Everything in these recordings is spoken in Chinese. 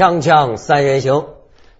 锵锵三人行，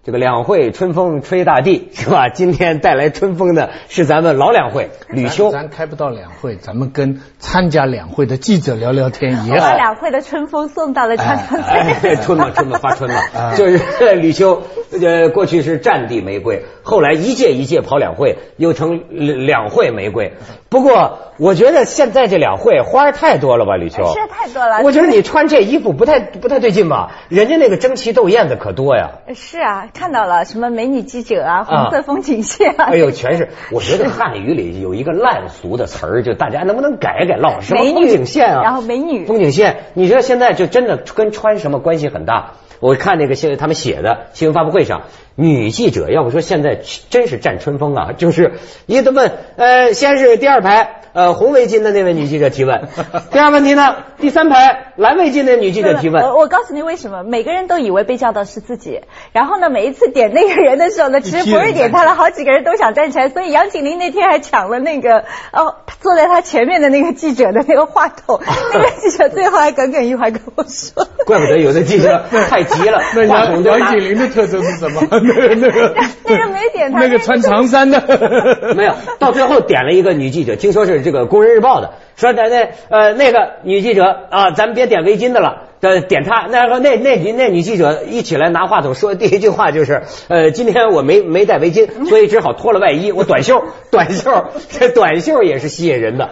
这个两会春风吹大地 是吧？今天带来春风的是咱们老两会吕秋。咱开不到两会，咱们跟参加两会的记者聊聊天也好。把两会的春风送到了锵锵三人行。春了春了发春了，就是吕秋，呃，过去是战地玫瑰，后来一届一届跑两会，又成两会玫瑰。不过我觉得现在这两会花儿太多了吧，吕秋。是太多了。我觉得你穿这衣服不太不太对劲吧？人家那个争奇斗艳的可多呀。是啊，看到了什么美女记者啊，红色风景线啊。哎呦，全是！我觉得汉语里有一个烂俗的词儿，就大家能不能改改？老什么风景线啊？然后美女。风景线，你知道现在就真的跟穿什么关系很大。我看那个新闻他们写的新闻发布会上，女记者要不说现在真是占春风啊，就是你怎么，呃，先是第二排。呃，红围巾的那位女记者提问。第二问题呢？第三排蓝围巾的女记者提问。我我告诉你为什么？每个人都以为被叫到是自己，然后呢，每一次点那个人的时候呢，其实不是点他了，好几个人都想站起来。所以杨景林那天还抢了那个哦，坐在他前面的那个记者的那个话筒。那个记者最后还耿耿于怀跟我说。怪不得有的记者太急了。那杨杨景林的特征是什么？那个那个那个没点他。那个穿长衫的。没有，到最后点了一个女记者，听说是。这个《工人日报》的说，那那呃那个女记者啊，咱们别点围巾的了，呃点她。那那那那那女记者一起来拿话筒说第一句话就是，呃今天我没没带围巾，所以只好脱了外衣，我短袖短袖，这短袖也是吸引人的。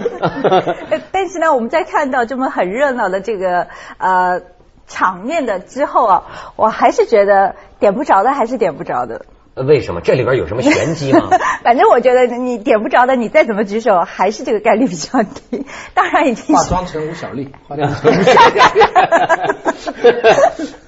但是呢，我们在看到这么很热闹的这个呃场面的之后啊，我还是觉得点不着的还是点不着的。为什么这里边有什么玄 机吗？反正我觉得你点不着的，你再怎么举手，还是这个概率比较低。当然已经化妆成吴小莉，化妆成吴小莉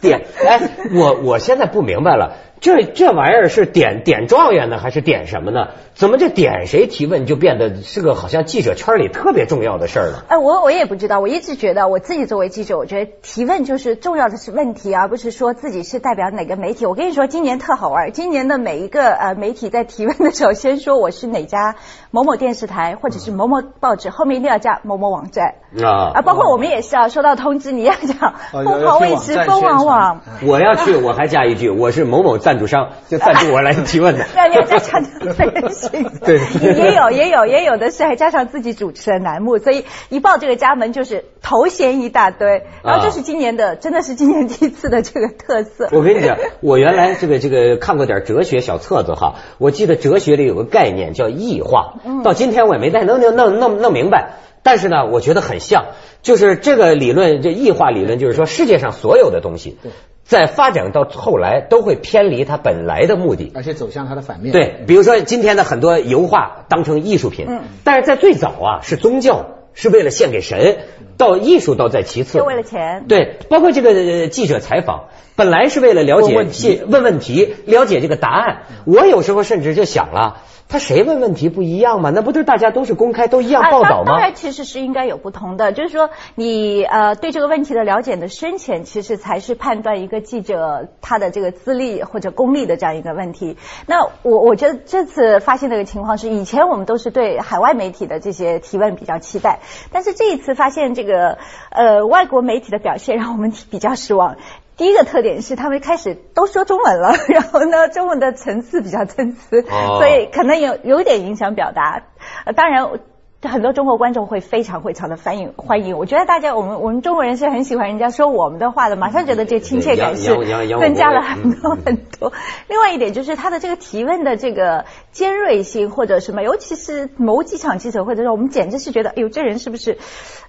点 哎，我我现在不明白了。这这玩意儿是点点状元呢，还是点什么呢？怎么这点谁提问就变得是个好像记者圈里特别重要的事儿了？哎，我我也不知道，我一直觉得我自己作为记者，我觉得提问就是重要的是问题，而不是说自己是代表哪个媒体。我跟你说，今年特好玩，今年的每一个呃媒体在提问的时候，先说我是哪家某某电视台或者是某某报纸，后面一定要加某某网站啊啊，包括我们也是啊，收到通知你要讲凤凰卫视、凤凰网，我要去，我还加一句，我是某某赞助商，就赞助我来提问的。要要加上分析，对，也有也有也有的是还加上自己主持的栏目，所以一报这个家门就是头衔一大堆，然后这是今年的，真的是今年第一次的这个特色。我跟你讲，我原来这个这个看过点哲学小册子哈，我记得哲学里有个概念叫异化，到今天我也没太弄弄弄弄弄明白。但是呢，我觉得很像，就是这个理论，这异化理论，就是说世界上所有的东西，在发展到后来都会偏离它本来的目的，而且走向它的反面。对，比如说今天的很多油画当成艺术品，但是在最早啊是宗教，是为了献给神，到艺术倒在其次，就为了钱。对，包括这个记者采访，本来是为了了解问问题，了解这个答案。我有时候甚至就想了。他谁问问题不一样吗？那不是大家都是公开都一样报道吗？当然，其实是应该有不同的。就是说，你呃对这个问题的了解的深浅，其实才是判断一个记者他的这个资历或者功力的这样一个问题。那我我觉得这次发现这个情况是，以前我们都是对海外媒体的这些提问比较期待，但是这一次发现这个呃外国媒体的表现，让我们比较失望。第一个特点是他们开始都说中文了，然后呢，中文的层次比较参差，所以可能有有点影响表达。呃，当然，很多中国观众会非常非常的欢迎欢迎。我觉得大家我们我们中国人是很喜欢人家说我们的话的，马上觉得这亲切感是增加了很多很多。另外一点就是他的这个提问的这个尖锐性或者什么，尤其是某几场记者会的时候，我们简直是觉得，哎呦，这人是不是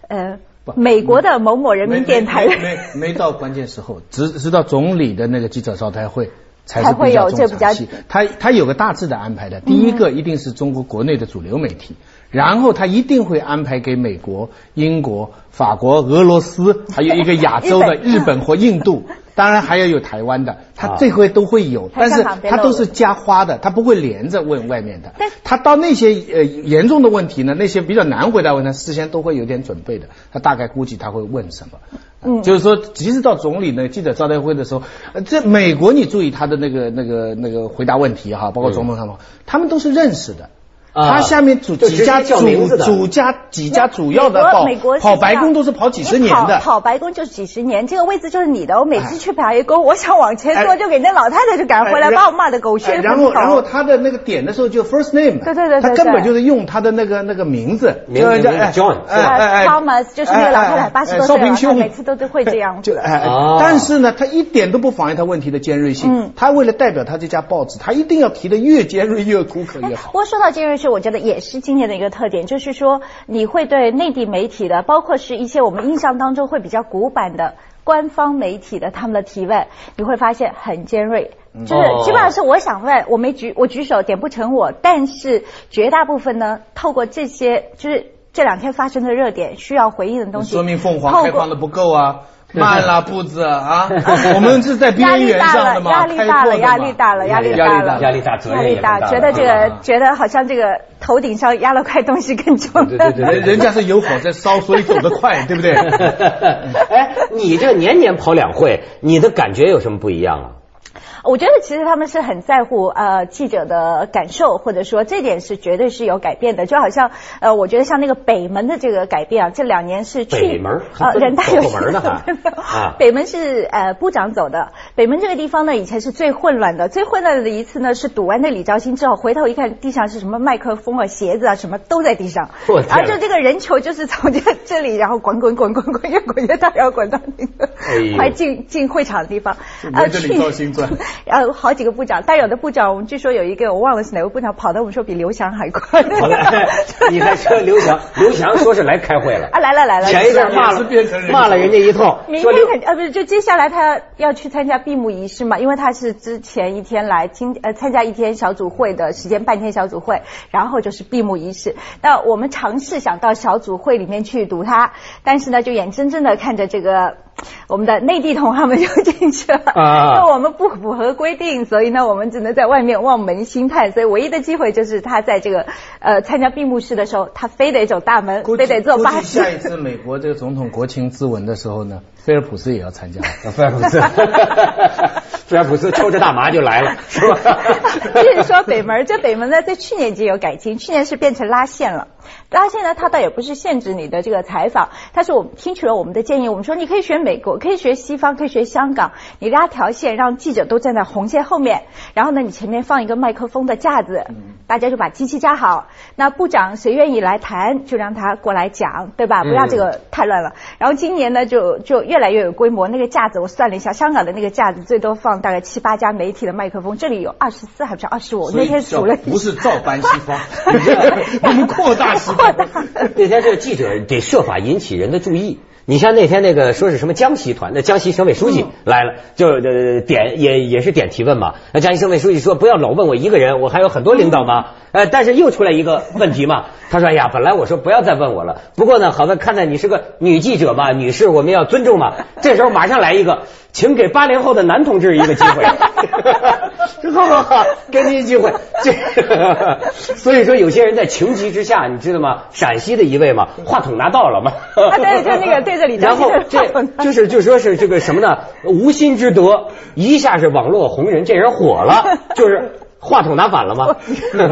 呃？美国的某某人民电台没没到关键时候，直直到总理的那个记者招待会才是比较重场戏。他他有个大致的安排的，第一个一定是中国国内的主流媒体，然后他一定会安排给美国、英国、法国、俄罗斯，还有一个亚洲的日本或印度。当然还要有台湾的，他这回都会有，但是他都是加花的，他不会连着问外面的。他到那些呃严重的问题呢，那些比较难回答问题，事先都会有点准备的。他大概估计他会问什么，嗯，就是说，即使到总理呢记者招待会的时候，这美国你注意他的那个那个那个回答问题哈，包括总统他们，他们都是认识的。啊他下面主几家叫名字的主主家几家主要的美国报美国跑白宫都是跑几十年的。跑白宫就是几十年，这个位置就是你的。我每次去白宫，我想往前坐，哎就给那老太太就赶回来，哎把我骂的狗血哎喷头。然后然后他的那个点的时候就 first name，对对对对他根本就是用他的那个那个名字，名字名字就哎 John，哎哎哎 Thomas 就是那个老太太，八十多岁了，她少平兄每次都都会这样。就哎，但是呢，他一点都不妨碍他问题的尖锐性。嗯他为了代表他这家报纸，他一定要提的越尖锐越苦可越好。不过说到尖锐是，我觉得也是今年的一个特点，就是说你会对内地媒体的，包括是一些我们印象当中会比较古板的官方媒体的他们的提问，你会发现很尖锐。就是哦基本上是我想问，我没举我举手点不成我，但是绝大部分呢，透过这些就是这两天发生的热点需要回应的东西，说明凤凰开放的不够啊，慢了步子啊，我们是在边缘上的嘛，压力大了，压力大了，压力大了，压力大责任压力大，觉得这个啊觉得好像这个头顶上压了块东西更重。对对对人人家是有火在烧，所以走得快，对不对？哎，你这年年跑两会，你的感觉有什么不一样啊？我觉得其实他们是很在乎呃记者的感受，或者说这点是绝对是有改变的。就好像呃，我觉得像那个北门的这个改变啊，这两年是去北门呃人大有门呢还 啊北门是呃部长走的。北门这个地方呢，以前是最混乱的，最混乱的一次呢是堵完那李兆新之后，回头一看地上是什么麦克风啊、鞋子啊，什么都在地上我，天然后就这个人球就是从这这里，然后滚滚滚滚滚，越滚越大，然后滚到那个快进进会场的地方。围着然 后好几个部长，但有的部长，我们据说有一个我忘了是哪个部长，跑的我们说比刘翔还快。好了，你还说刘翔，刘翔说是来开会了啊，来了来了，前一阵骂了变成人骂了人家一通，明天肯啊不是，就接下来他要去参加闭幕仪式嘛，因为他是之前一天来今呃参加一天小组会的时间，半天小组会，然后就是闭幕仪式。那我们尝试想到小组会里面去堵他，但是呢，就眼睁睁的看着这个我们的内地同行们就进去了，啊因为我们不符合规定，所以呢，我们只能在外面望门兴叹。所以唯一的机会就是他在这个呃参加闭幕式的时候，他非得走大门，非得坐巴士下。一次美国这个总统国情咨文的时候呢，菲尔普斯也要参加。菲尔普斯，菲尔普斯抽着大麻就来了，是吧？继续说北门，这北门呢，在去年已经有改进，去年是变成拉线了。拉线呢，它倒也不是限制你的这个采访，它是我们听取了我们的建议，我们说你可以学美国，可以学西方，可以学香港，你拉条线，让记者都站在红线后面，然后呢，你前面放一个麦克风的架子，大家就把机器架好。那部长谁愿意来谈，就让他过来讲，对吧？不要这个太乱了。然后今年呢，就就越来越有规模，那个架子我算了一下，香港的那个架子最多放大概七八家媒体的麦克风，这里有二十四还不是二十五？我那天数了，不是照搬西方，我们扩大西方。扩大。那天这个记者得设法引起人的注意。你像那天那个说是什么江西团，那江西省委书记来了，就呃点也也是点提问嘛。那江西省委书记说不要老问我一个人，我还有很多领导嘛。呃，但是又出来一个问题嘛，他说哎呀，本来我说不要再问我了，不过呢，好在看在你是个女记者嘛，女士我们要尊重嘛。这时候马上来一个，请给八零后的男同志一个机会。好好好，给你一机会。这 所以说有些人在情急之下，你知道吗？陕西的一位嘛，话筒拿到了嘛。啊对就那个对着李然后这就是就说是这个什么呢？无心之德，一下是网络红人，这人火了，就是。话筒拿反了吗？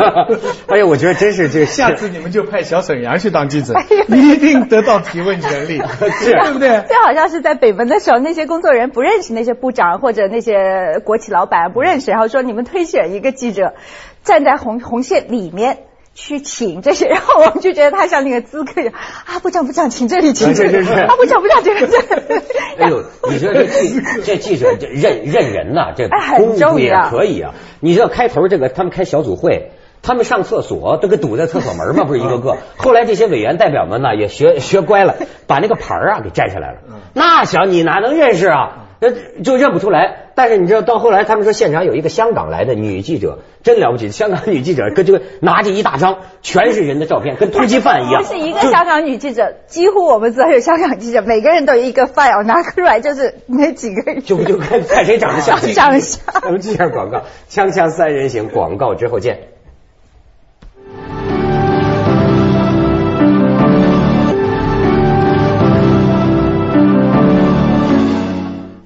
哎呀，我觉得真是这下次你们就派小沈阳去当记者哎呀，一定得到提问权利，是对不对？就好像是在北门的时候，那些工作人员不认识那些部长或者那些国企老板不认识，然后说你们推选一个记者站在红红线里面。去请这些，然后我们就觉得他像那个资格一样啊，部长部长，请这里，请这里，啊，部长部长，这个这个。哎呦，你说这记这记者这认认人呐、这功夫也可以啊。你知道开头这个他们开小组会。他们上厕所都给堵在厕所门嘛，不是一个个。后来这些委员代表们呢也学学乖了，把那个牌啊给摘下来了。那想你哪能认识啊？那就认不出来。但是你知道到后来他们说现场有一个香港来的女记者，真了不起，香港女记者跟这个拿着一大张全是人的照片，跟通缉犯一样。不是一个香港女记者，几乎我们所有香港记者，每个人都有一个 file 拿出来，就是那几个人。就就看看谁长得像。长得像 我们记一下广告，锵锵三人行，广告之后见。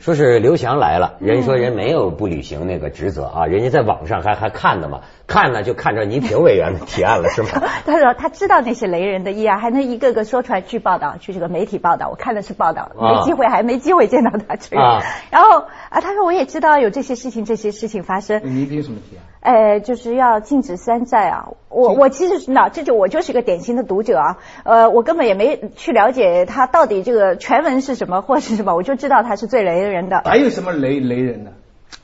说是刘翔来了，人说人没有不履行那个职责啊，人家在网上还还看呢嘛，看。看了就看着倪萍委员的提案了，是吗？他说他知道那些雷人的议案，还能一个个说出来。去报道，去这个媒体报道，我看的是报道，没机会，还没机会见到他这个。然后啊，他说我也知道有这些事情，这些事情发生。倪萍什么提案？呃，就是要禁止山寨啊！我我其实是那这就我就是一个典型的读者啊，呃，我根本也没去了解他到底这个全文是什么或是什么，我就知道他是最雷人的。还有什么雷雷人的？啊，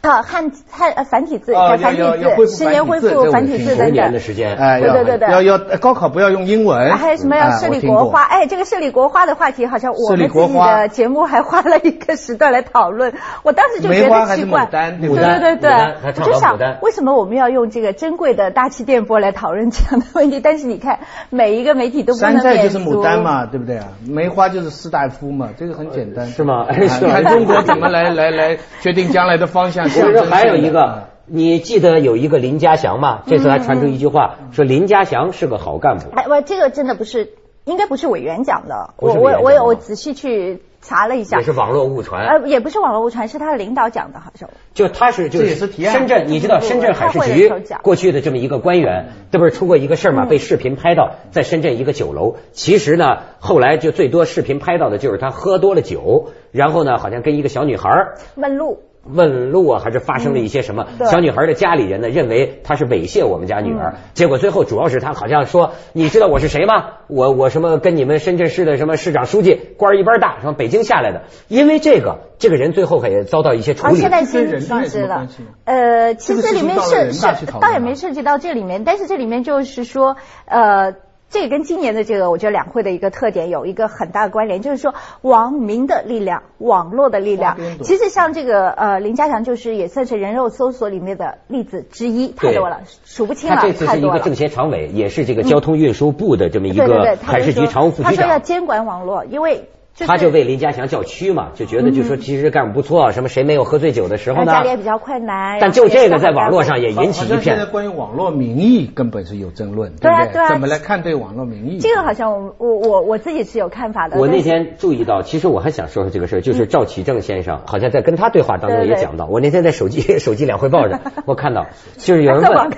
汉汉呃繁体字，繁体字，十年恢复繁体字等等。的时间，哎，对对对对，要要高考不要用英文。还有什么要设立国花？哎，这个设立国花的话题，好像我们自己的节目还花了一个时段来讨论。我当时就觉得奇怪，牡丹，对对对对，我就想为什么我们要用这个珍贵的大气电波来讨论这样的问题？但是你看，每一个媒体都不能山寨就是牡丹嘛，对不对啊？梅花就是士大夫嘛，这个很简单，是吗？你看中国怎么来来来决定将来的方向？其实还有一。个，你记得有一个林家祥吗？这次还传出一句话，说林家祥是个好干部。哎，我，这个真的不是，应该不是委员讲的。我我我有我仔细去查了一下，也是网络误传。呃，也不是网络误传，是他的领导讲的，好像。就他是就是深圳，你知道深圳海事局过去的这么一个官员，这不是出过一个事儿吗？被视频拍到在深圳一个酒楼。其实呢，后来就最多视频拍到的就是他喝多了酒，然后呢，好像跟一个小女孩问路。问路啊，还是发生了一些什么？小女孩的家里人呢，认为他是猥亵我们家女儿。结果最后主要是他好像说，你知道我是谁吗？我我什么跟你们深圳市的什么市长书记官一般大，什么北京下来的。因为这个，这个人最后也遭到一些处理。现在经停职了。呃，其实里面涉涉倒也没涉及到这里面，但是这里面就是说，呃。这个跟今年的这个，我觉得两会的一个特点有一个很大的关联，就是说网民的力量、网络的力量。其实像这个呃林家祥，就是也算是人肉搜索里面的例子之一，太多了，数不清了，他这次是一个政协常委，也是这个交通运输部的这么一个海事局常务副局长。他说要监管网络，因为。他就为林家祥叫屈嘛，就觉得就说其实干不错，什么谁没有喝醉酒的时候呢？家里也比较困难。但就这个在网络上也引起一片。现在关于网络民意根本是有争论，对不对？怎么来看对网络民意？这个好像我我我我自己是有看法的。我那天注意到，其实我还想说说这个事儿，就是赵启正先生好像在跟他对话当中也讲到，我那天在手机 手机两会报上，我看到就是有人问，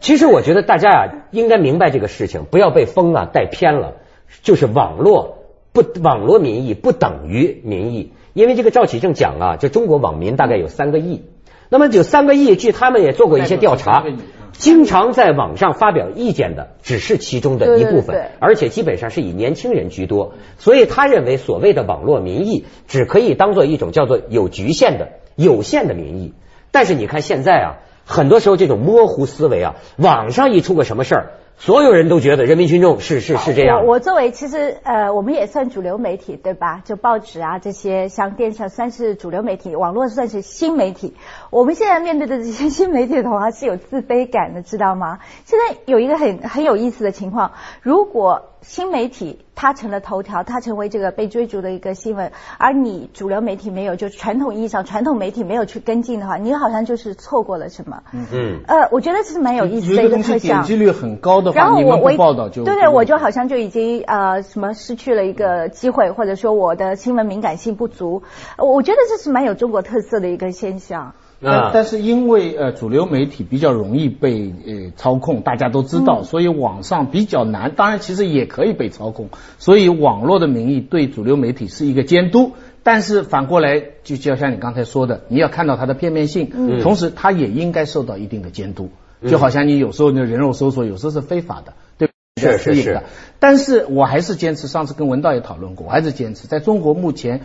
其实我觉得大家呀应该明白这个事情，不要被风啊带偏了，就是网络。不，网络民意不等于民意，因为这个赵启正讲啊，就中国网民大概有三个亿，那么有三个亿，据他们也做过一些调查，经常在网上发表意见的只是其中的一部分，而且基本上是以年轻人居多，所以他认为所谓的网络民意只可以当做一种叫做有局限的、有限的民意。但是你看现在啊，很多时候这种模糊思维啊，网上一出个什么事儿。所有人都觉得人民群众是是是这样。我作为其实呃，我们也算主流媒体对吧？就报纸啊这些，像电视算是主流媒体，网络算是新媒体。我们现在面对的这些新媒体的话是有自卑感的，知道吗？现在有一个很很有意思的情况，如果。新媒体它成了头条，它成为这个被追逐的一个新闻，而你主流媒体没有，就传统意义上传统媒体没有去跟进的话，你好像就是错过了什么。嗯嗯。呃，我觉得这是蛮有意思的一个特项。点击率很高的话，你们不报道就对对，我就好像就已经呃什么失去了一个机会，或者说我的新闻敏感性不足。我觉得这是蛮有中国特色的一个现象。但但是因为呃主流媒体比较容易被呃操控，大家都知道，所以网上比较难。当然其实也可以被操控，所以网络的名义对主流媒体是一个监督。但是反过来就就像你刚才说的，你要看到它的片面性，同时它也应该受到一定的监督。就好像你有时候那人肉搜索有时候是非法的，对，是是是。但是我还是坚持，上次跟文道也讨论过，我还是坚持，在中国目前。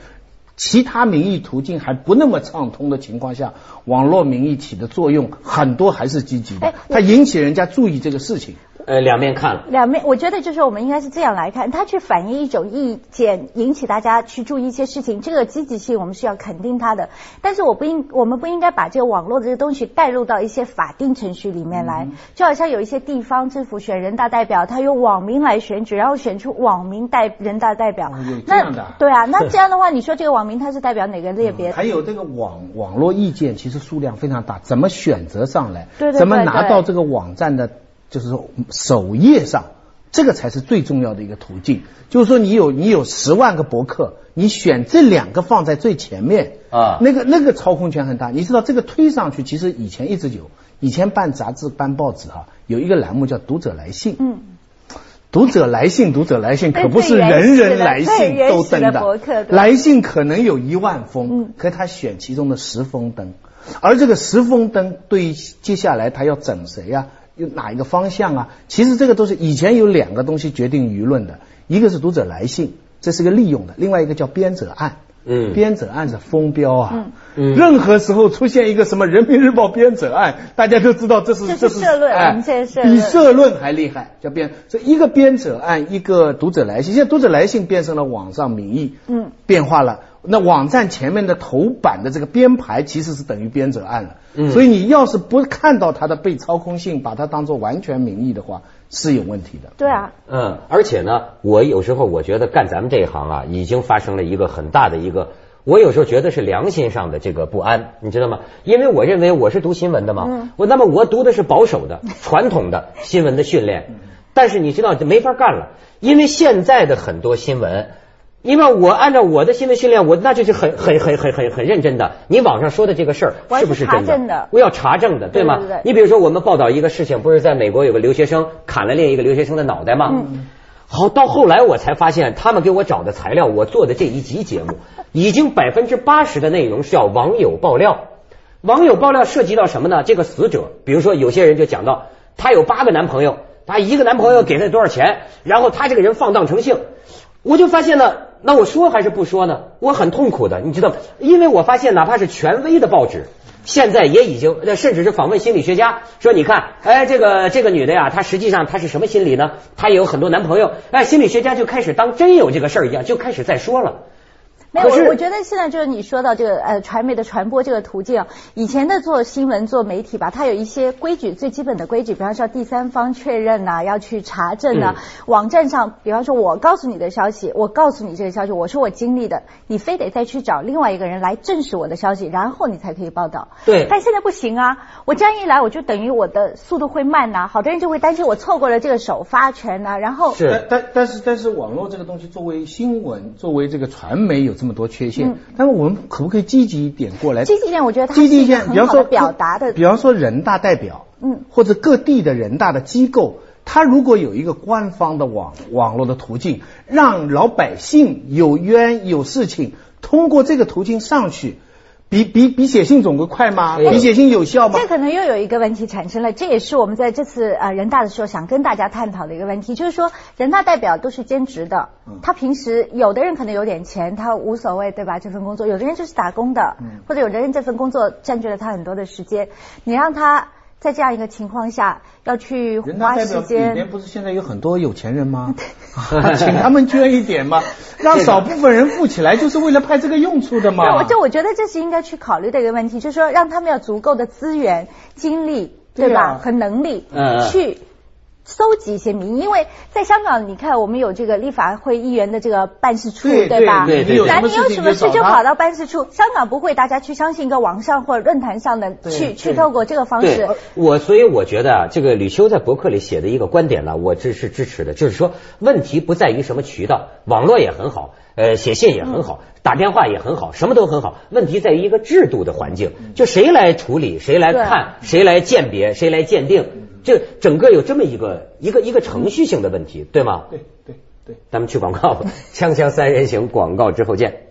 其他民意途径还不那么畅通的情况下，网络民意起的作用很多还是积极的，它引起人家注意这个事情。呃，两面看了。两面，我觉得就是我们应该是这样来看，它去反映一种意见，引起大家去注意一些事情，这个积极性我们是要肯定它的。但是我不应，我们不应该把这个网络的这个东西带入到一些法定程序里面来，就好像有一些地方政府选人大代表，他用网民来选举，然后选出网民代人大代表。那对啊，那 这样的话，你说这个网民他是代表哪个类别？还有这个网网络意见其实数量非常大，怎么选择上来？对对对。怎么拿到这个网站的？就是说，首页上这个才是最重要的一个途径。就是说，你有你有十万个博客，你选这两个放在最前面啊那个那个操控权很大。你知道这个推上去，其实以前一直有，以前办杂志、办报纸哈、有一个栏目叫“读者来信”。嗯。读者来信，读者来信，可不是人人来信都登的来信可能有一万封嗯，可他选其中的十封登，而这个十封登对于接下来他要整谁呀、有哪一个方向啊？其实这个都是以前有两个东西决定舆论的，一个是读者来信，这是个利用的；另外一个叫编者案。嗯编者案是风标啊，嗯嗯任何时候出现一个什么人民日报编者案，大家都知道这是这是社论哎比社论还厉害，叫编这一个编者案，一个读者来信。现在读者来信变成了网上民意，嗯，变化了。那网站前面的头版的这个编排其实是等于编者案了，嗯所以你要是不看到它的被操控性，把它当做完全民意的话，是有问题的。对啊，嗯，而且呢，我有时候我觉得干咱们这一行啊，已经发生了一个很大的一个，我有时候觉得是良心上的这个不安，你知道吗？因为我认为我是读新闻的嘛，嗯我那么我读的是保守的、传统的新闻的训练，但是你知道就没法干了，因为现在的很多新闻。因为我按照我的新闻训练，我那就是很很很很很很认真的。你网上说的这个事儿是不是真的我要查证的，对吗？对对对你比如说，我们报道一个事情，不是在美国有个留学生砍了另一个留学生的脑袋吗？嗯好，到后来我才发现，他们给我找的材料，我做的这一集节目，已经百分之八十的内容是叫网友爆料。网友爆料涉及到什么呢？这个死者，比如说有些人就讲到，她有八个男朋友，她一个男朋友给她多少钱，然后她这个人放荡成性，我就发现呢，那我说还是不说呢？我很痛苦的，你知道？因为我发现，哪怕是权威的报纸，现在也已经，呃甚至是访问心理学家说，你看，哎，这个这个女的呀，她实际上她是什么心理呢？她也有很多男朋友，哎，心理学家就开始当真有这个事儿一样，就开始在说了。没有，我我觉得现在就是你说到这个呃传媒的传播这个途径，以前的做新闻做媒体吧，它有一些规矩，最基本的规矩，比方说第三方确认呐、要去查证呐、嗯。网站上，比方说我告诉你的消息，我告诉你这个消息，我说我经历的，你非得再去找另外一个人来证实我的消息，然后你才可以报道。对。但现在不行啊，我这样一来，我就等于我的速度会慢呐、好多人就会担心我错过了这个首发权呐、然后是。但但但是但是网络这个东西作为新闻，作为这个传媒有这么多缺陷，嗯但是我们可不可以积极一点过来？积极一点我觉得它是一个积极一点，比方说表达的比方说人大代表，嗯或者各地的人大的机构，他如果有一个官方的网网络的途径，让老百姓有冤有事情通过这个途径上去，比比比写信总归快吗？哎比写信有效吗这？可能又有一个问题产生了，这也是我们在这次呃人大的时候想跟大家探讨的一个问题，就是说人大代表都是兼职的，他平时有的人可能有点钱，他无所谓对吧？这份工作，有的人就是打工的，或者有的人这份工作占据了他很多的时间，你让他在这样一个情况下要去花时里面间。不是现在有很多有钱人吗？请他们捐一点嘛，让少部分人富起来，就是为了派这个用处的嘛对，嘛我。就我觉得这是应该去考虑的一个问题，就是说让他们有足够的资源、精力，对吧？对啊和能力嗯嗯去搜集一些民意，因为在香港，你看我们有这个立法会议员的这个办事处，对吧？对对那你有什么你有什么事就跑到办事处，香港不会大家去相信一个网上或者论坛上的去去透过这个方对式。，我所以我觉得啊，这个吕秋在博客里写的一个观点呢，我这是支持的，就是说问题不在于什么渠道，网络也很好，呃，写信也很好，打电话也很好，什么都很好，问题在于一个制度的环境，就谁来处理，谁来看，谁来鉴别，谁来鉴定，这整个有这么一个一个一个程序性的问题，对吗？对对对。咱们去广告吧，锵锵三人行，广告之后见。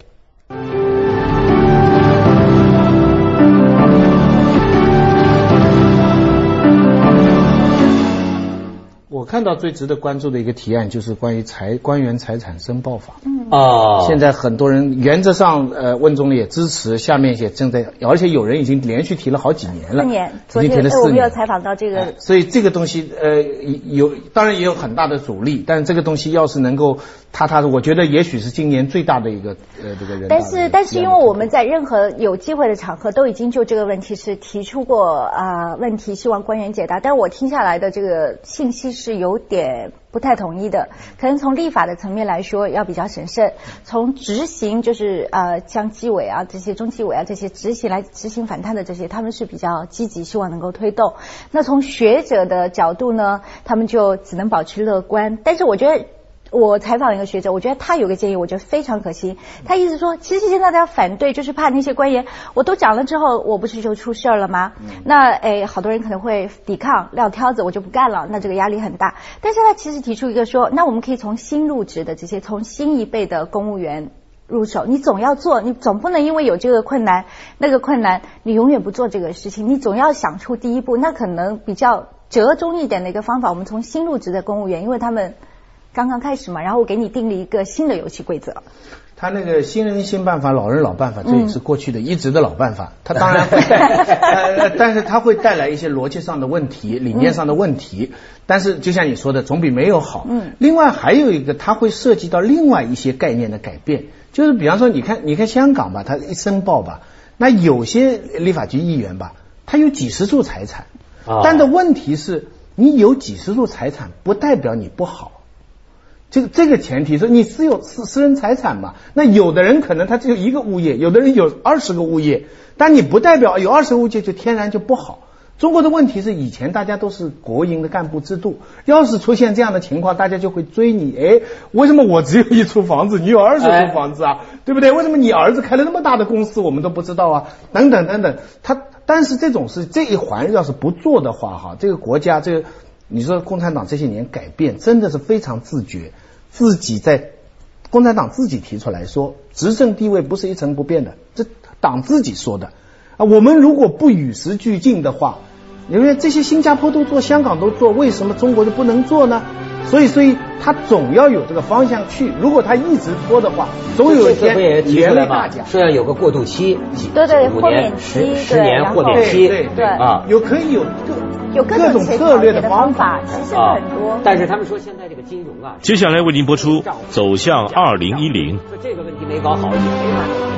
看到最值得关注的一个提案就是关于财官员财产申报法。嗯啊，现在很多人原则上，呃，温总理也支持，下面也正在，而且有人已经连续提了好几年了，四年，已昨经提了四天呃我们有。采访到这个哎所以这个东西，呃，有当然也有很大的阻力，但是这个东西要是能够踏踏实，我觉得也许是今年最大的一个呃这个人但是但是因为我们在任何有机会的场合都已经就这个问题是提出过啊、问题，希望官员解答。但我听下来的这个信息是有点不太统一的。可能从立法的层面来说要比较审慎，从执行就是呃像纪委啊这些中纪委啊这些执行来执行反贪的这些，他们是比较积极，希望能够推动。那从学者的角度呢，他们就只能保持乐观。但是我觉得。我采访一个学者，我觉得他有个建议，我觉得非常可行。他意思说，其实现在大家反对，就是怕那些官员，我都讲了之后，我不是就出事儿了吗？那诶，好多人可能会抵抗，撂挑子，我就不干了。那这个压力很大。但是他其实提出一个说，那我们可以从新入职的这些，从新一辈的公务员入手。你总要做，你总不能因为有这个困难、那个困难，你永远不做这个事情。你总要想出第一步。那可能比较折中一点的一个方法，我们从新入职的公务员，因为他们。刚刚开始嘛，然后我给你定了一个新的游戏规则。他那个新人新办法，老人老办法，这也是过去的一直的老办法。他当然会，呃，但是他会带来一些逻辑上的问题、理念上的问题。但是就像你说的，总比没有好。嗯。另外还有一个，它会涉及到另外一些概念的改变，就是比方说，你看，你看香港吧，他一申报吧，那有些立法局议员吧，他有几十处财产，但的问题是，你有几十处财产，不代表你不好。这个这个前提是你私有私私人财产嘛？那有的人可能他只有一个物业，有的人有二十个物业，但你不代表有二十个物业就天然就不好。中国的问题是以前大家都是国营的干部制度，要是出现这样的情况，大家就会追你。哎，为什么我只有一处房子，你有二十处房子啊？对不对？为什么你儿子开了那么大的公司，我们都不知道啊？等等等等。他但是这种事这一环要是不做的话，哈，这个国家这个。你说共产党这些年改变真的是非常自觉，自己在共产党自己提出来说，执政地位不是一成不变的，这党自己说的啊。我们如果不与时俱进的话，因为这些新加坡都做，香港都做，为什么中国就不能做呢？所以，所以他总要有这个方向去。如果他一直拖的话，总有一天连累大家。说要有个过渡期，对对，豁免期，十年豁免期，对对啊，有可以有各。有各种策略的方法，其实很多。但是他们说现在这个金融啊，接下来为您播出《走向二零一零》。这个问题没搞好也没法。